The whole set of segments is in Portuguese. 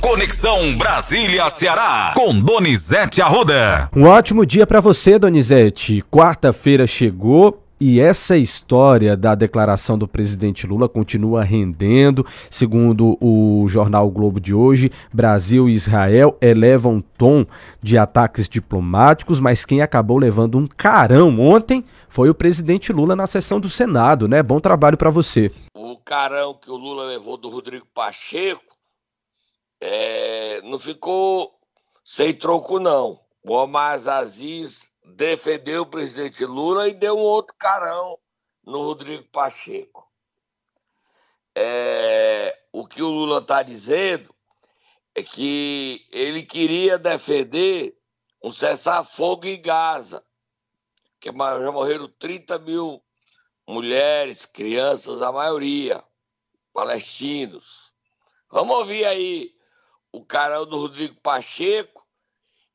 Conexão Brasília-Ceará, com Donizete Arruda. Um ótimo dia para você, Donizete. Quarta-feira chegou e essa história da declaração do presidente Lula continua rendendo. Segundo o jornal o Globo de hoje, Brasil e Israel elevam tom de ataques diplomáticos, mas quem acabou levando um carão ontem foi o presidente Lula na sessão do Senado, né? Bom trabalho para você. O carão que o Lula levou do Rodrigo Pacheco é, não ficou sem troco, não. O Omar Aziz defendeu o presidente Lula e deu um outro carão no Rodrigo Pacheco. É, o que o Lula está dizendo é que ele queria defender um cessar-fogo em Gaza, que já morreram 30 mil mulheres, crianças, a maioria, palestinos. Vamos ouvir aí o carão do Rodrigo Pacheco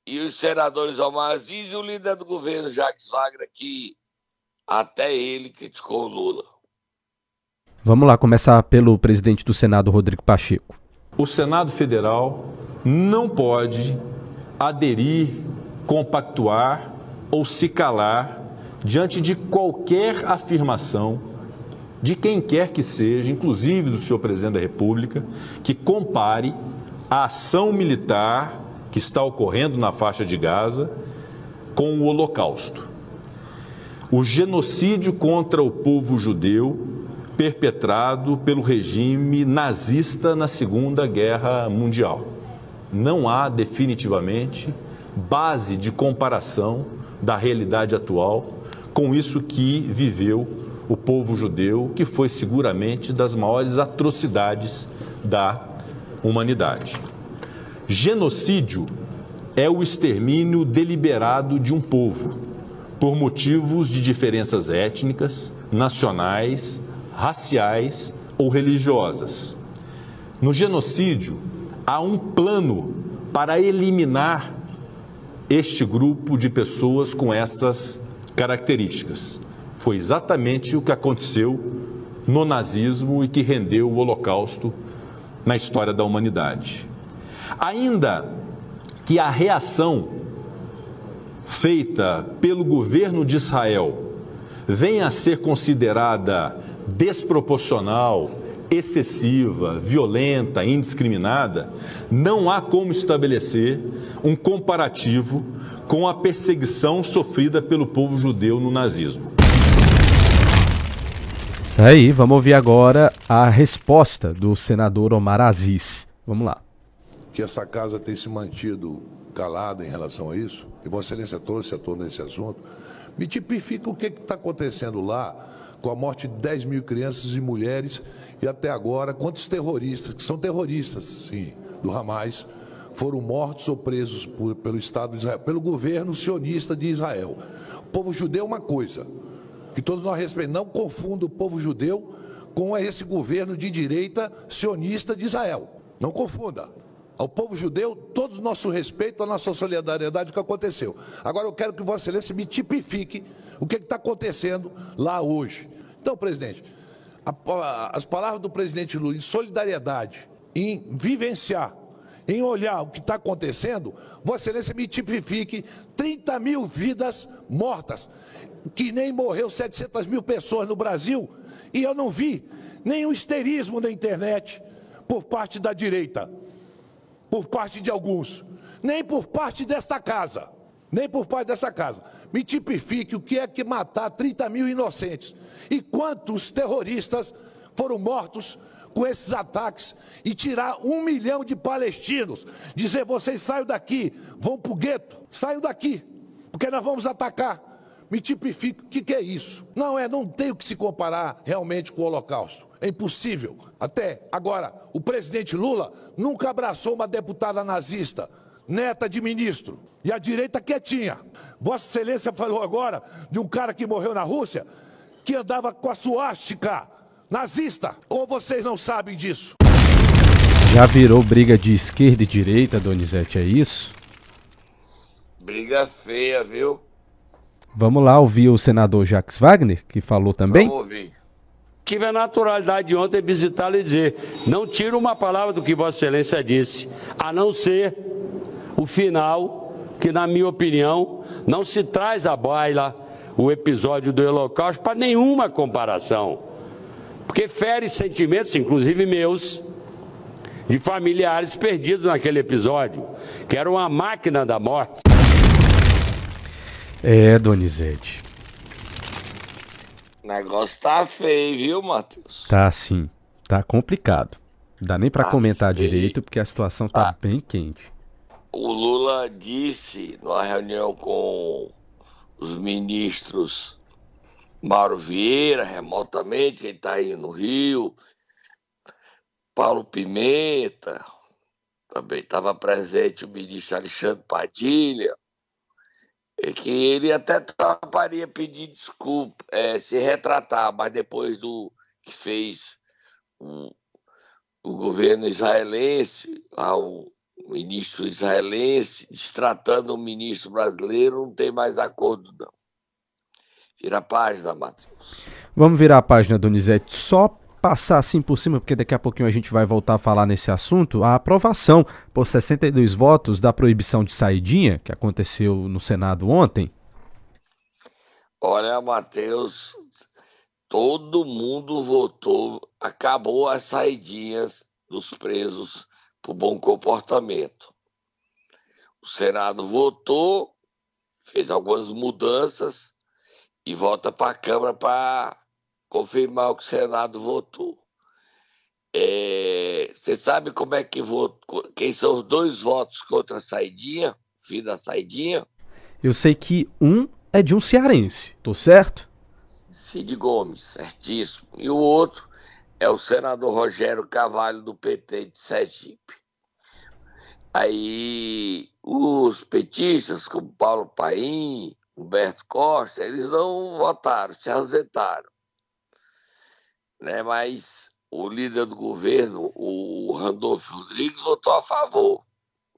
e os senadores Omar Aziz e o líder do governo, Jacques Wagner, que até ele criticou o Lula. Vamos lá, começar pelo presidente do Senado, Rodrigo Pacheco. O Senado Federal não pode aderir, compactuar ou se calar diante de qualquer afirmação de quem quer que seja, inclusive do senhor presidente da República, que compare a ação militar que está ocorrendo na faixa de Gaza com o Holocausto. O genocídio contra o povo judeu perpetrado pelo regime nazista na Segunda Guerra Mundial. Não há definitivamente base de comparação da realidade atual com isso que viveu o povo judeu, que foi seguramente das maiores atrocidades da humanidade. Genocídio é o extermínio deliberado de um povo por motivos de diferenças étnicas, nacionais, raciais ou religiosas. No genocídio, há um plano para eliminar este grupo de pessoas com essas características. Foi exatamente o que aconteceu no nazismo e que rendeu o Holocausto na história da humanidade. Ainda que a reação feita pelo governo de Israel venha a ser considerada desproporcional, excessiva, violenta, indiscriminada, não há como estabelecer um comparativo com a perseguição sofrida pelo povo judeu no nazismo. Aí, vamos ouvir agora a resposta do senador Omar Aziz. Vamos lá que essa casa tem se mantido calada em relação a isso, e Vossa Excelência trouxe a tona esse assunto, me tipifica o que está acontecendo lá com a morte de 10 mil crianças e mulheres e até agora quantos terroristas, que são terroristas, sim, do Hamas, foram mortos ou presos por, pelo Estado de Israel, pelo governo sionista de Israel. O povo judeu é uma coisa, que todos nós respeitamos, não confunda o povo judeu com esse governo de direita sionista de Israel. Não confunda ao povo judeu todo o nosso respeito, a nossa solidariedade que aconteceu. Agora eu quero que Vossa Excelência me tipifique o que está acontecendo lá hoje. Então, presidente, a, as palavras do presidente Lula em solidariedade, em vivenciar, em olhar o que está acontecendo, Vossa Excelência me tipifique 30 mil vidas mortas, que nem morreu 700 mil pessoas no Brasil, e eu não vi nenhum histerismo na internet por parte da direita por parte de alguns, nem por parte desta casa, nem por parte dessa casa. Me tipifique o que é que matar 30 mil inocentes e quantos terroristas foram mortos com esses ataques e tirar um milhão de palestinos. Dizer, vocês saiam daqui, vão para o gueto, saiam daqui, porque nós vamos atacar. Me tipifique o que, que é isso. Não é, não tem o que se comparar realmente com o Holocausto. É impossível. Até agora, o presidente Lula nunca abraçou uma deputada nazista, neta de ministro. E a direita quietinha. Vossa Excelência falou agora de um cara que morreu na Rússia, que andava com a suástica nazista. Ou vocês não sabem disso? Já virou briga de esquerda e direita, Donizete, é isso? Briga feia, viu? Vamos lá ouvir o senador Jacques Wagner, que falou também? Vamos ouvir. tive a naturalidade de ontem visitá-lo e dizer: não tiro uma palavra do que Vossa Excelência disse, a não ser o final, que, na minha opinião, não se traz à baila o episódio do Holocausto para nenhuma comparação, porque fere sentimentos, inclusive meus, de familiares perdidos naquele episódio, que era uma máquina da morte. É, Donizete. O negócio tá feio, viu, Matheus? Tá sim, tá complicado. Não dá nem para Tá comentar feio. direito porque a situação tá Tá. bem quente. O Lula disse numa reunião com os ministros Mauro Vieira, remotamente, ele está aí no Rio, Paulo Pimenta, também estava presente o ministro Alexandre Padilha, é que ele até toparia pedir desculpa, é, se retratar, mas depois do que fez o, o governo israelense, lá o ministro israelense, destratando o ministro brasileiro, não tem mais acordo, não. Vira a página, Matheus. Vamos virar a página, Donizete, só passar assim por cima, porque daqui a pouquinho a gente vai voltar a falar nesse assunto, a aprovação por 62 votos da proibição de saidinha, que aconteceu no Senado ontem. Olha, Matheus, todo mundo votou, acabou as saidinhas dos presos por bom comportamento. O Senado votou, fez algumas mudanças e volta para a Câmara para confirmar o que o Senado votou. É, Você sabe como é que votou? Quem são os dois votos contra a saidinha? Fim da saidinha? Eu sei que um é de um cearense, tô certo? Cid Gomes, certíssimo. E o outro é o senador Rogério Cavalho, do PT de Sergipe. Aí os petistas, como Paulo Paim, Humberto Costa, eles não votaram, se ausentaram. Né? Mas o líder do governo, o Randolfo Rodrigues, votou a favor.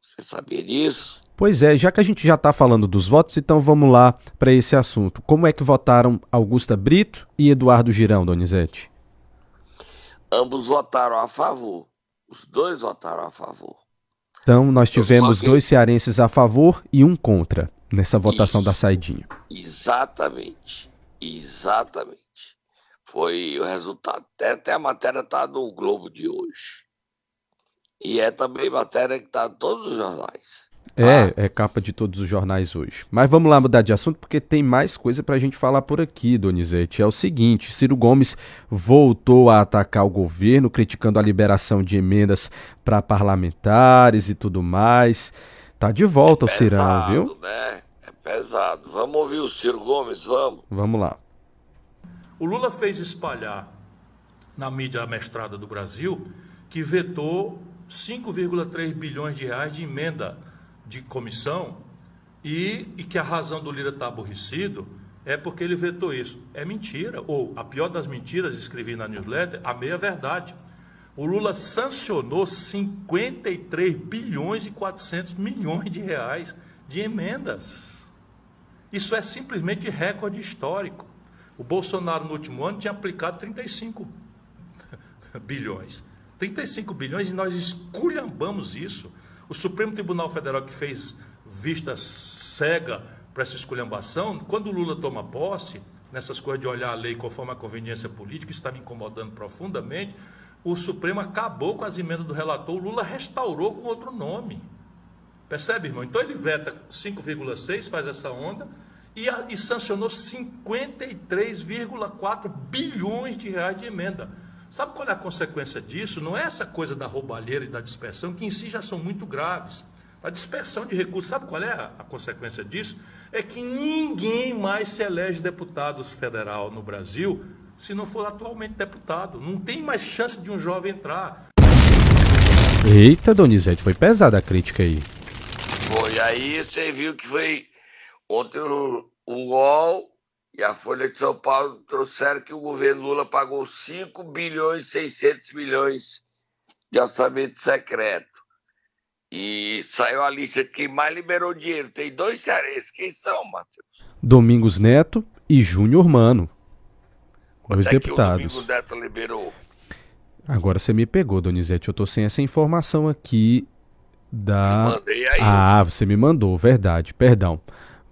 Você sabia disso? Pois é, já que a gente já está falando dos votos, então vamos lá para esse assunto. Como é que votaram Augusta Brito e Eduardo Girão, Donizete? Ambos votaram a favor. Os dois votaram a favor. Então nós Eu tivemos que- dois cearenses a favor e um contra nessa votação Isso. da saidinha. Exatamente. Exatamente. Foi o resultado. Até, até a matéria está no Globo de hoje. E é também matéria que está em todos os jornais. É, é capa de todos os jornais hoje. Mas vamos lá mudar de assunto porque tem mais coisa pra gente falar por aqui, Donizete. É o seguinte, Ciro Gomes voltou a atacar o governo, criticando a liberação de emendas para parlamentares e tudo mais. Tá de volta o Cirão, pesado, viu? né? É pesado. Vamos ouvir o Ciro Gomes, vamos. Vamos lá. O Lula fez espalhar na mídia amestrada do Brasil que vetou 5,3 bilhões de reais de emenda de comissão e, e que a razão do Lira estar aborrecido é porque ele vetou isso. É mentira, ou a pior das mentiras, escrevi na newsletter, a meia verdade. O Lula sancionou 53 bilhões e 400 milhões de reais de emendas. Isso é simplesmente recorde histórico. O Bolsonaro, no último ano, tinha aplicado 35 bilhões. 35 bilhões e nós esculhambamos isso. O Supremo Tribunal Federal, que fez vista cega para essa esculhambação, quando o Lula toma posse, nessas coisas de olhar a lei conforme a conveniência política, isso está me incomodando profundamente, o Supremo acabou com as emendas do relator, o Lula restaurou com outro nome. Percebe, irmão? Então ele veta 5,6, faz essa onda e, a- e sancionou 53,4 bilhões de reais de emenda. Sabe qual é a consequência disso? Não é essa coisa da roubalheira e da dispersão, que em si já são muito graves. A dispersão de recursos, sabe qual é a, a consequência disso? É que ninguém mais se elege deputado federal no Brasil se não for atualmente deputado. Não tem mais chance de um jovem entrar. Eita, Donizete, foi pesada a crítica aí. Foi aí, você viu que foi ontem o, o UOL e a Folha de São Paulo trouxeram que o governo Lula pagou 5 bilhões e 600 milhões de orçamento secreto. E saiu a lista de quem mais liberou dinheiro. Tem dois cearenses. Quem são, Matheus? Domingos Neto e Júnior Mano. Dois Até deputados. que o Domingo Neto liberou. Agora você me pegou, Donizete. Eu tô sem essa informação aqui da. Mandei aí. Ah, você me mandou, verdade. Perdão.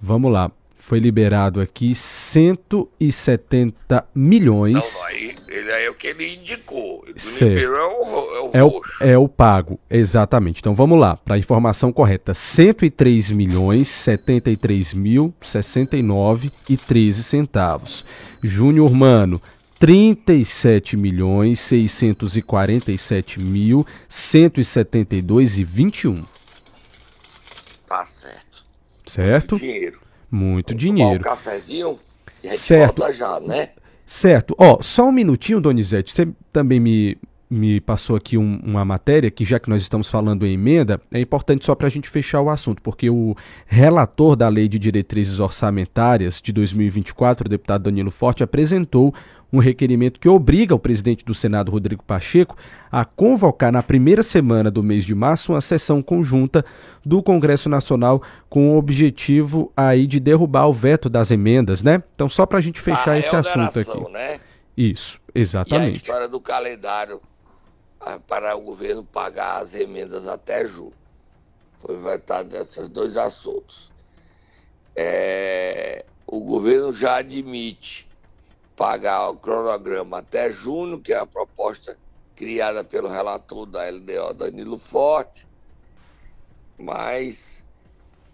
Vamos lá. Foi liberado aqui 170 milhões. Não, aí, ele aí é o que ele indicou. O liberou é o, ro- é o É o, é o pago, exatamente. Então vamos lá, para a informação correta: 103 milhões 73 mil 69 e 13 centavos. Júnior Mano, 37 milhões 647 mil 172 e 21. Tá certo. Certo? Dinheiro. Muito Tomar dinheiro. um cafezinho e a gente Certo. volta já, né? Certo. Ó, só um minutinho, Donizete. Você também me, me passou aqui um- uma matéria que, já que nós estamos falando em emenda, é importante só para a gente fechar o assunto, porque o relator da Lei de Diretrizes Orçamentárias de 2024, o deputado Danilo Forte, apresentou um requerimento que obriga o presidente do Senado, Rodrigo Pacheco, a convocar na primeira semana do mês de março uma sessão conjunta do Congresso Nacional com o objetivo aí de derrubar o veto das emendas, né? Então, só para a gente fechar A esse assunto aqui. Né? Isso, E a exatamente. história do calendário ah, para o governo pagar as emendas até julho. Foi vetado esses dois assuntos. É, o governo já admite pagar o cronograma até junho, que é a proposta criada pelo relator da LDO, Danilo Forte, mas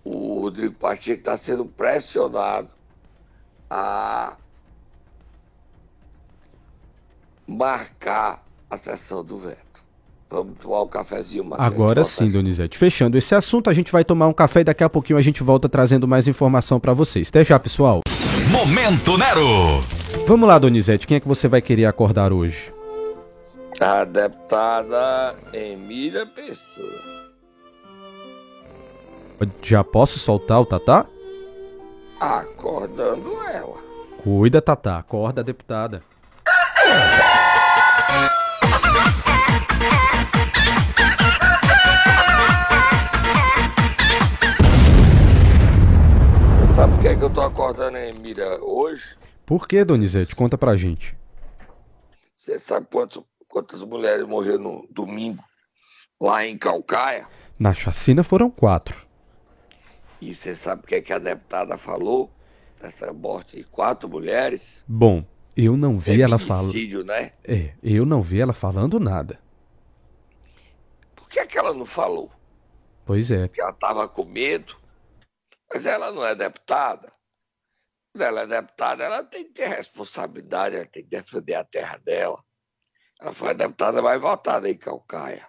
o Rodrigo Pacheco está sendo pressionado a marcar a sessão do veto. Vamos tomar um cafezinho, Matheus. Agora sim. Donizete. Fechando esse assunto, a gente vai tomar um café e daqui a pouquinho a gente volta trazendo mais informação para vocês. Até já, pessoal. Momento Nero. Vamos lá, Donizete. Quem é que você vai querer acordar hoje? A deputada Emília Pessoa. Já posso soltar o Tatá? Acordando ela. Cuida, Tatá. Acorda, deputada. Você sabe por que, é que eu tô acordando a Emília hoje? Por que, Donizete? Conta pra gente. Você sabe quantos, quantas mulheres morreram no domingo lá em Calcaia? Na chacina foram quatro. E você sabe o que, é que a deputada falou dessa morte de quatro mulheres? Bom, eu não vi ela falando. Né? É, eu não vi ela falando nada. Por que, é que ela não falou? Pois é. Porque ela estava com medo. Mas ela não é deputada. Quando ela é deputada, ela tem que ter responsabilidade, ela tem que defender a terra dela. Ela foi a deputada mais votada em Calcaia.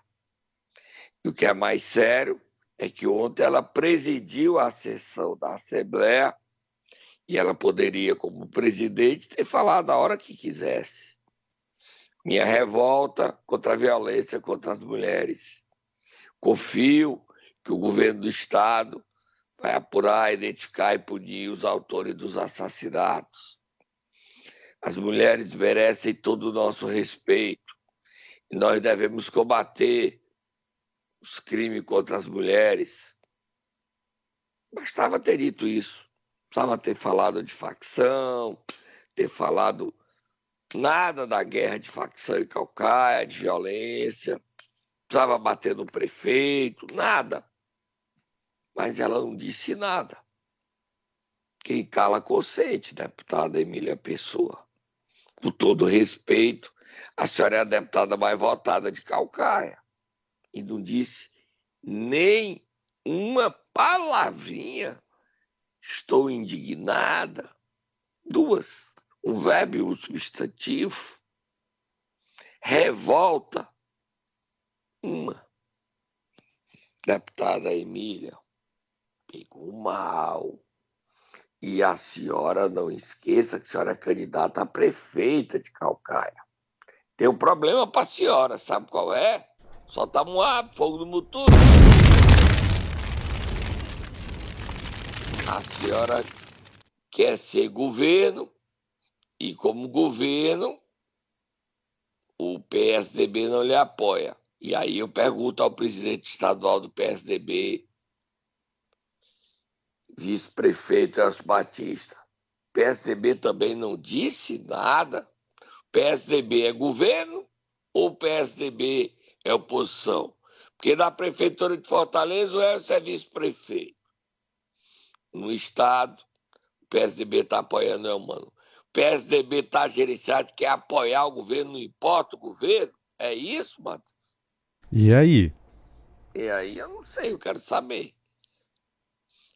E o que é mais sério é que ontem ela presidiu a sessão da Assembleia e ela poderia, como presidente, ter falado a hora que quisesse. Minha revolta contra a violência contra as mulheres. Confio que o governo do Estado vai apurar, identificar e punir os autores dos assassinatos. As mulheres merecem todo o nosso respeito e nós devemos combater os crimes contra as mulheres. Bastava ter dito isso. Precisava ter falado de facção, ter falado nada da guerra de facção em Calcaia, de violência. Precisava bater no prefeito, nada. Mas ela não disse nada. Quem cala consente, deputada Emília Pessoa. Com todo respeito, a senhora é a deputada mais votada de Calcaia. E não disse nem uma palavrinha. Estou indignada. Duas. Um verbo e um substantivo. Revolta. Uma. Deputada Emília, pegou mal. E a senhora não esqueça que a senhora é candidata a prefeita de Calcaia. Tem um problema para a senhora, sabe qual é? Soltar Moab, fogo no motor. A senhora quer ser governo e como governo o PSDB não lhe apoia. E aí eu pergunto ao presidente estadual do PSDB, vice-prefeito Elcio Batista, PSDB também não disse nada. PSDB é governo ou PSDB é oposição? Porque na Prefeitura de Fortaleza o Elcio é vice-prefeito. No Estado, o PSDB está apoiando o Elmano. O PSDB está gerenciado, quer apoiar o governo, não importa o governo? É isso, Matheus? E aí? E aí eu não sei, eu quero saber.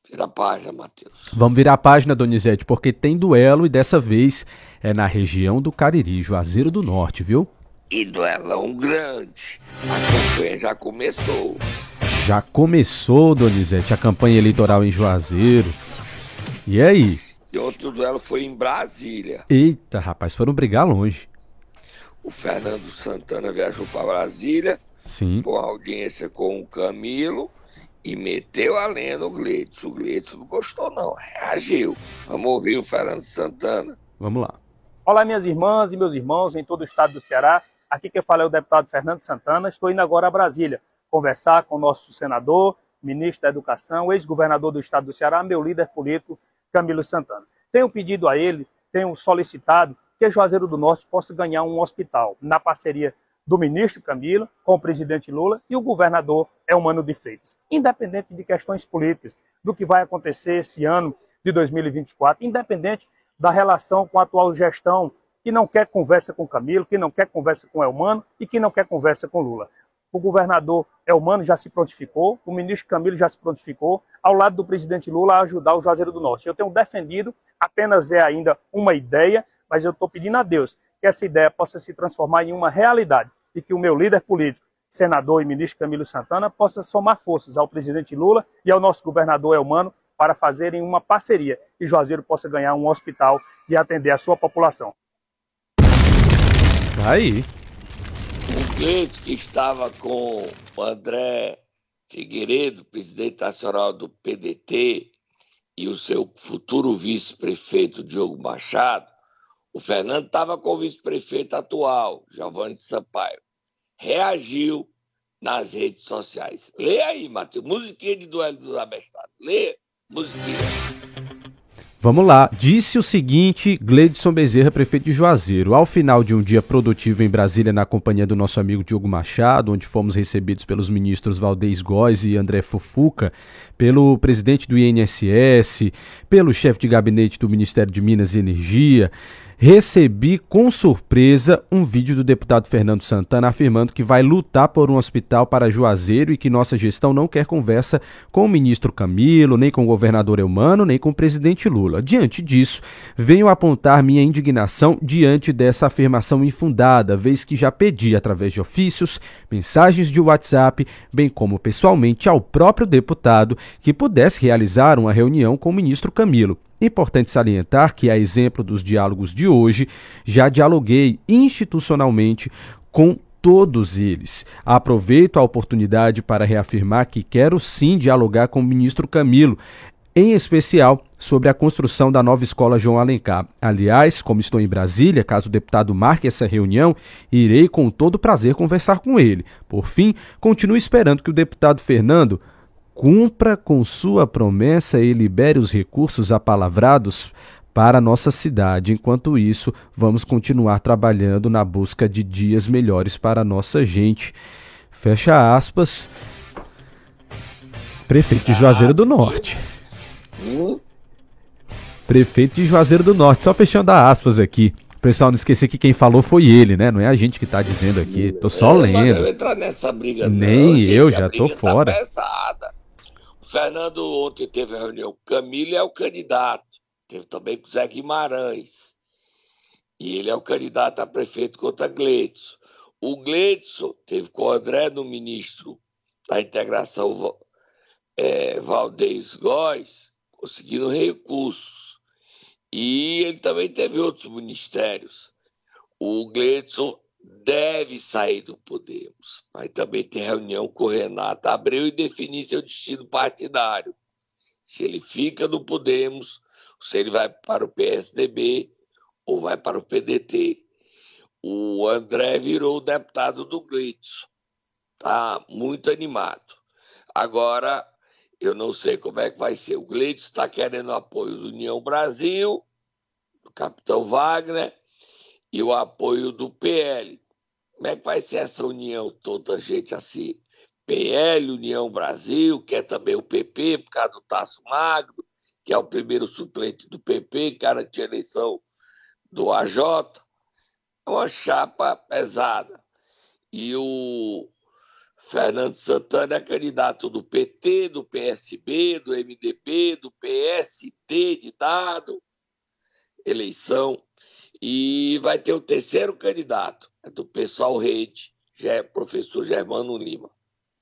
Vira a página, Matheus. Vamos virar a página, Donizete, porque tem duelo e dessa vez é na região do Cariri, Juazeiro do Norte, viu? E duelão grande. A campanha já começou. Já começou, Donizete, a campanha eleitoral em Juazeiro. E aí? E outro duelo foi em Brasília. Eita, rapaz, foram brigar longe. O Fernando Santana viajou para Brasília. Sim. Com audiência com o Camilo e meteu a lenha no Gleitson. O Gleitson não gostou, não. Reagiu. Vamos ouvir o Fernando Santana. Vamos lá. Olá, minhas irmãs e meus irmãos em todo o estado do Ceará. Aqui quem fala é o deputado Fernando Santana. Estou indo agora a Brasília conversar com o nosso senador, ministro da Educação, ex-governador do estado do Ceará, meu líder político, Camilo Santana. Tenho pedido a ele, tenho solicitado que Juazeiro do Norte possa ganhar um hospital na parceria do ministro Camilo com o presidente Lula e o governador Elmano de Freitas. Independente de questões políticas, do que vai acontecer esse ano de 2024, independente da relação com a atual gestão que não quer conversa com Camilo, que não quer conversa com Elmano e que não quer conversa com Lula. O governador Elmano já se prontificou, o ministro Camilo já se prontificou, ao lado do presidente Lula, a ajudar o Juazeiro do Norte. Eu tenho defendido, apenas é ainda uma ideia, mas eu estou pedindo a Deus que essa ideia possa se transformar em uma realidade e que o meu líder político, senador e ministro Camilo Santana, possa somar forças ao presidente Lula e ao nosso governador Elmano para fazerem uma parceria e Juazeiro possa ganhar um hospital e atender a sua população. Tá aí. Gleito, que estava com o André Figueiredo, presidente nacional do PDT, e o seu futuro vice-prefeito Diogo Machado, o Fernando estava com o vice-prefeito atual, Giovanni Sampaio. Reagiu nas redes sociais. Lê aí, Matheus. Musiquinha de duelo dos abestados. Lê, musiquinha. Vamos lá. Disse o seguinte Gleidson Bezerra, prefeito de Juazeiro. Ao final de um dia produtivo em Brasília, na companhia do nosso amigo Diogo Machado, onde fomos recebidos pelos ministros Valdez Góes e André Fufuca, pelo presidente do INSS, pelo chefe de gabinete do Ministério de Minas e Energia, recebi com surpresa um vídeo do deputado Fernando Santana afirmando que vai lutar por um hospital para Juazeiro e que nossa gestão não quer conversa com o ministro Camilo, nem com o governador Eumano, nem com o presidente Lula. Diante disso, venho apontar minha indignação diante dessa afirmação infundada, vez que já pedi através de ofícios, mensagens de WhatsApp, bem como pessoalmente ao próprio deputado que pudesse realizar uma reunião com o ministro Camilo. Importante salientar que, a exemplo dos diálogos de hoje, já dialoguei institucionalmente com todos eles. Aproveito a oportunidade para reafirmar que quero sim dialogar com o ministro Camilo, em especial sobre a construção da nova escola João Alencar. Aliás, como estou em Brasília, caso o deputado marque essa reunião, irei com todo prazer conversar com ele. Por fim, continuo esperando que o deputado Fernando cumpra com sua promessa e libere os recursos apalavrados para a nossa cidade. Enquanto isso, vamos continuar trabalhando na busca de dias melhores para a nossa gente. Fecha aspas. Prefeito de Juazeiro do Norte. Prefeito de Juazeiro do Norte. Só fechando aspas aqui. Pessoal, não esquecer que quem falou foi ele, né? Não é a gente que tá dizendo aqui. Tô só é, lendo. Não entrar nessa briga, Nem não, eu, já tô tá fora. Tá Fernando ontem teve a reunião. Camilo é o candidato. Teve também com o Zé Guimarães. E ele é o candidato a prefeito contra Gleidson. O Gleidson teve com o André no ministro da integração é, Valdez Góes, conseguindo recursos. E ele também teve outros ministérios. O Gleidson deve sair do Podemos, mas também tem reunião com o Renato Abreu e definir seu destino partidário. Se ele fica no Podemos, se ele vai para o PSDB ou vai para o PDT. O André virou deputado do Gleidson. Está muito animado. Agora, eu não sei como é que vai ser. O Gleidson está querendo apoio do União Brasil, do capitão Wagner, e o apoio do PL. Como é que vai ser essa união toda, gente, assim? PL, União Brasil, que é também o PP, por causa do Tasso Magno, que é o primeiro suplente do PP, garante a eleição do AJ. É uma chapa pesada. E o Fernando Santana é candidato do PT, do PSB, do MDB, do PST de dado, eleição. E vai ter o terceiro candidato, é do Pessoal Rede, já é professor Germano Lima.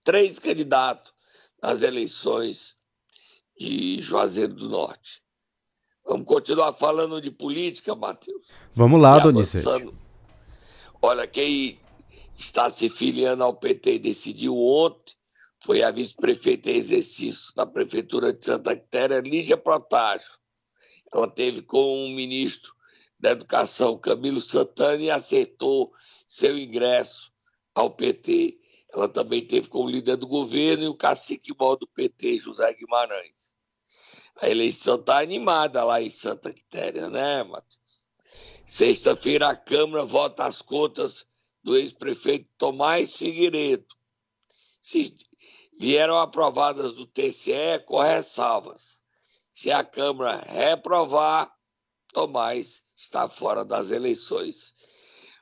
Três candidatos nas eleições de Juazeiro do Norte. Vamos continuar falando de política, Matheus? Vamos lá, Donizete. Olha, quem está se filiando ao PT e decidiu ontem foi a vice-prefeita em exercício da Prefeitura de Santa Quitéria, Lígia Protásio. Ela teve com o ministro da Educação, Camilo Santana, e acertou seu ingresso ao PT. Ela também teve como líder do governo e o cacique maior do PT, José Guimarães. A eleição está animada lá em Santa Quitéria, né, Matheus? Sexta-feira a Câmara vota as contas do ex-prefeito Tomás Figueiredo. Se vieram aprovadas do TCE com ressalvas. Se a Câmara reprovar, Tomás está fora das eleições.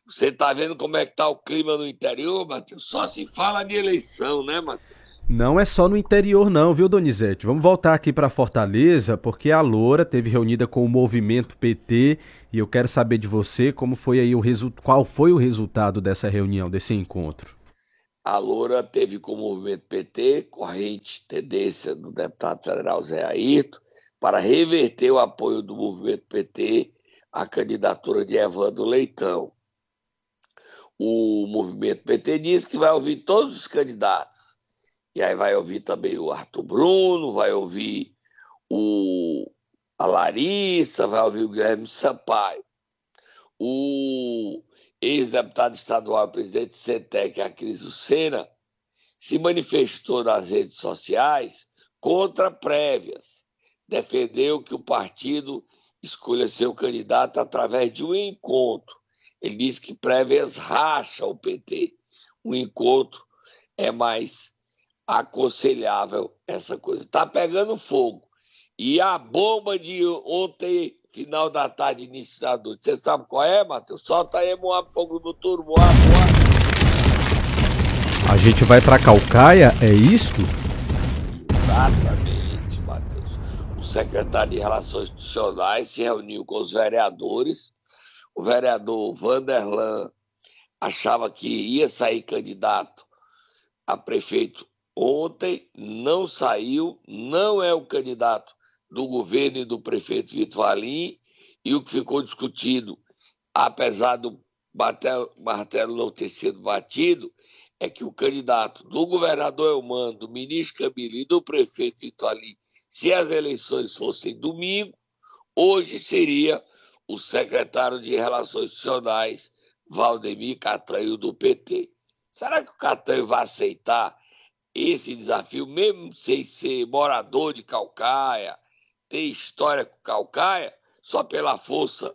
Você está vendo como é que está o clima no interior, Matheus? Só se fala de eleição, né, Matheus? Não é só no interior não, viu, Donizete? Vamos voltar aqui para Fortaleza, porque a Loura teve reunida com o movimento PT e eu quero saber de você como foi aí o resultado, qual foi o resultado dessa reunião, desse encontro. A Loura teve com o movimento PT, corrente tendência do deputado federal Zé Ayrton, para reverter o apoio do movimento PT à candidatura de Evandro Leitão. O movimento PT diz que vai ouvir todos os candidatos e aí vai ouvir também o Arthur Bruno, vai ouvir o, a Larissa, vai ouvir o Guilherme Sampaio. O ex-deputado estadual, presidente do CETEC, a Cris Lucena, se manifestou nas redes sociais contra prévias. Defendeu que o partido escolha seu candidato através de um encontro. Ele disse que prévias racha o PT. O encontro é mais aconselhável essa coisa. Está pegando fogo. E a bomba de ontem, final da tarde, início da noite, você sabe qual é, Matheus? Solta aí, Moab, fogo no turbo, Moab, A gente vai para Calcaia, é isto? Exatamente, secretário de Relações Institucionais se reuniu com os vereadores. O vereador Vanderlan achava que ia sair candidato a prefeito ontem não saiu, não é o candidato do governo e do prefeito Vitor Valim, e o que ficou discutido, apesar do martelo não ter sido batido, é que o candidato do governador Elmano, do ministro Camilo e do prefeito Vitor Valim, se as eleições fossem domingo, hoje seria o secretário de Relações Institucionais, Valdemir Catanho, do PT. Será que o Catanho vai aceitar esse desafio, mesmo sem ser morador de Calcaia, ter história com Calcaia, só pela força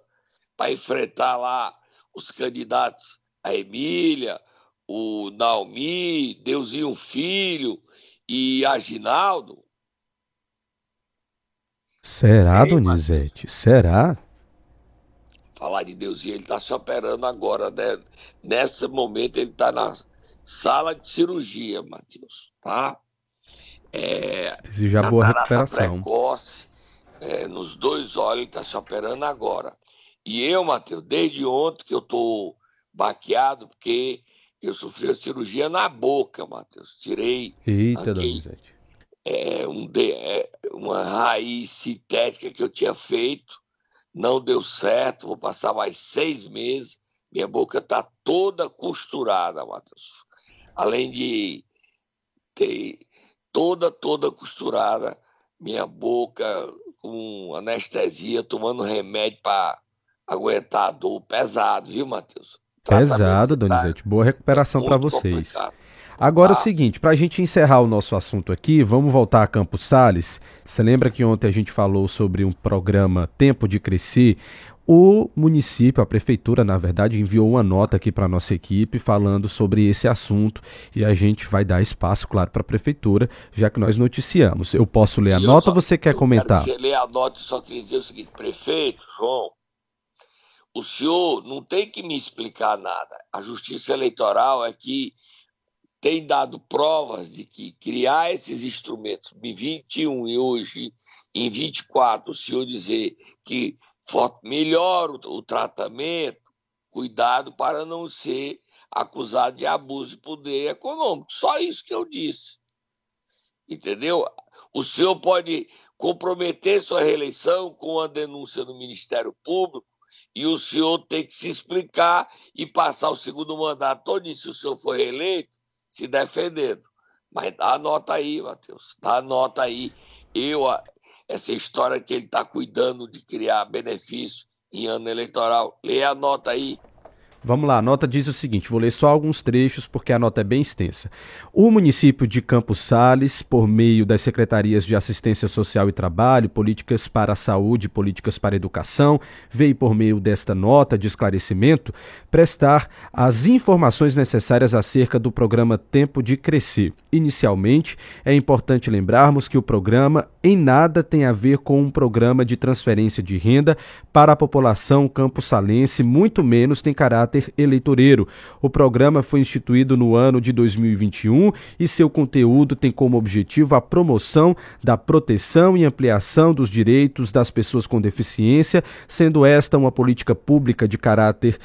para enfrentar lá os candidatos a Emília, o Naomi, Deusinho Filho e Aginaldo. Será, Ei, Donizete? Será? Falar de Deusinho, ele está se operando agora, né? Nesse momento ele está na sala de cirurgia, Matheus, tá? É, Desejar boa recuperação. precoce, é, nos dois olhos, ele está se operando agora. E eu, Matheus, desde ontem que eu tô baqueado, porque eu sofri a cirurgia na boca, Matheus. Tirei Eita, aqui, é, um é, uma raiz sintética que eu tinha feito, não deu certo, vou passar mais seis meses. Minha boca está toda costurada, Matheus além de ter toda, toda costurada, minha boca com anestesia, tomando remédio para aguentar a dor pesado, viu, Matheus? Pesado, Donizete. Boa recuperação para vocês. Complicado. Agora tá. o seguinte, para a gente encerrar o nosso assunto aqui, vamos voltar a Campos Sales. Você lembra que ontem a gente falou sobre um programa Tempo de Crescer? o município, a prefeitura, na verdade, enviou uma nota aqui para a nossa equipe falando sobre esse assunto e a gente vai dar espaço, claro, para a prefeitura, já que nós noticiamos. Eu posso ler a eu nota só, ou você quer comentar? Quero ler a nota e só queria dizer o seguinte, prefeito, João, o senhor não tem que me explicar nada. A justiça eleitoral é que tem dado provas de que criar esses instrumentos em 21 e hoje em 24, o senhor dizer que melhora o, o tratamento, cuidado para não ser acusado de abuso de poder econômico. Só isso que eu disse. Entendeu? O senhor pode comprometer sua reeleição com a denúncia do Ministério Público e o senhor tem que se explicar e passar o segundo mandato todo, se o senhor for reeleito, se defendendo. Mas dá a nota aí, Matheus, dá a nota aí. Eu, essa história que ele está cuidando de criar benefício em ano eleitoral. Lê a nota aí. Vamos lá, a nota diz o seguinte: vou ler só alguns trechos porque a nota é bem extensa. O município de Campos Sales, por meio das secretarias de Assistência Social e Trabalho, Políticas para a Saúde e Políticas para a Educação, veio por meio desta nota de esclarecimento prestar as informações necessárias acerca do programa Tempo de Crescer. Inicialmente, é importante lembrarmos que o programa em nada tem a ver com um programa de transferência de renda para a população campo-salense, muito menos tem caráter eleitoreiro. O programa foi instituído no ano de 2021 e seu conteúdo tem como objetivo a promoção da proteção e ampliação dos direitos das pessoas com deficiência, sendo esta uma política pública de caráter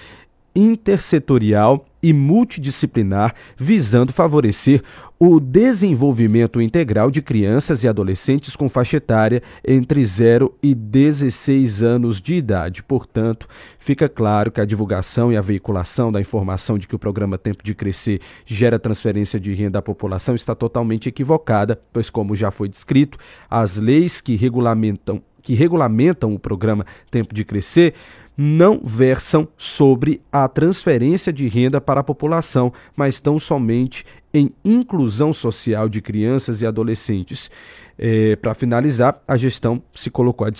intersetorial e multidisciplinar, visando favorecer o desenvolvimento integral de crianças e adolescentes com faixa etária entre 0 e 16 anos de idade. Portanto, fica claro que a divulgação e a veiculação da informação de que o programa Tempo de Crescer gera transferência de renda à população está totalmente equivocada, pois, como já foi descrito, as leis que regulamentam que regulamentam o programa Tempo de Crescer não versam sobre a transferência de renda para a população, mas estão somente em inclusão social de crianças e adolescentes. É, para finalizar, a gestão se colocou à,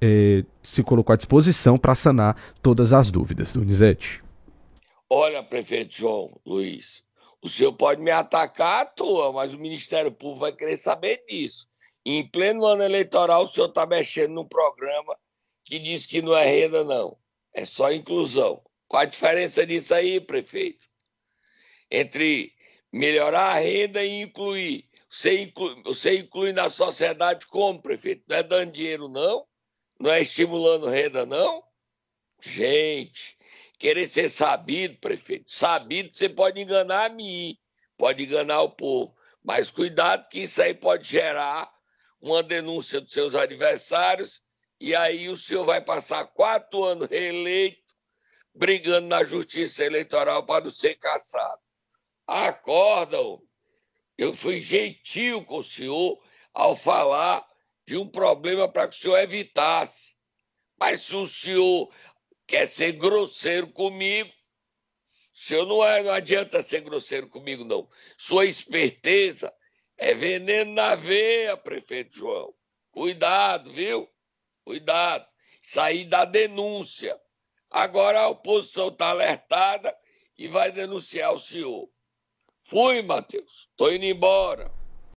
é, se colocou à disposição para sanar todas as dúvidas. Donizete. Olha, prefeito João Luiz, o senhor pode me atacar à toa, mas o Ministério Público vai querer saber disso. Em pleno ano eleitoral, o senhor está mexendo num programa que diz que não é renda, não. É só inclusão. Qual a diferença disso aí, prefeito? Entre melhorar a renda e incluir. Você inclui, você inclui na sociedade como, prefeito? Não é dando dinheiro, não? Não é estimulando renda, não? Gente, querer ser sabido, prefeito. Sabido, você pode enganar a mim, pode enganar o povo. Mas cuidado que isso aí pode gerar uma denúncia dos seus adversários e aí o senhor vai passar quatro anos reeleito, brigando na justiça eleitoral para não ser caçado. Acorda, homem. Eu fui gentil com o senhor ao falar de um problema para que o senhor evitasse. Mas se o senhor quer ser grosseiro comigo, o senhor não, é, não adianta ser grosseiro comigo, não. Sua esperteza é veneno na veia, prefeito João. Cuidado, viu? Cuidado, sair da denúncia. Agora a oposição está alertada e vai denunciar o senhor. Fui, Matheus. Estou indo embora.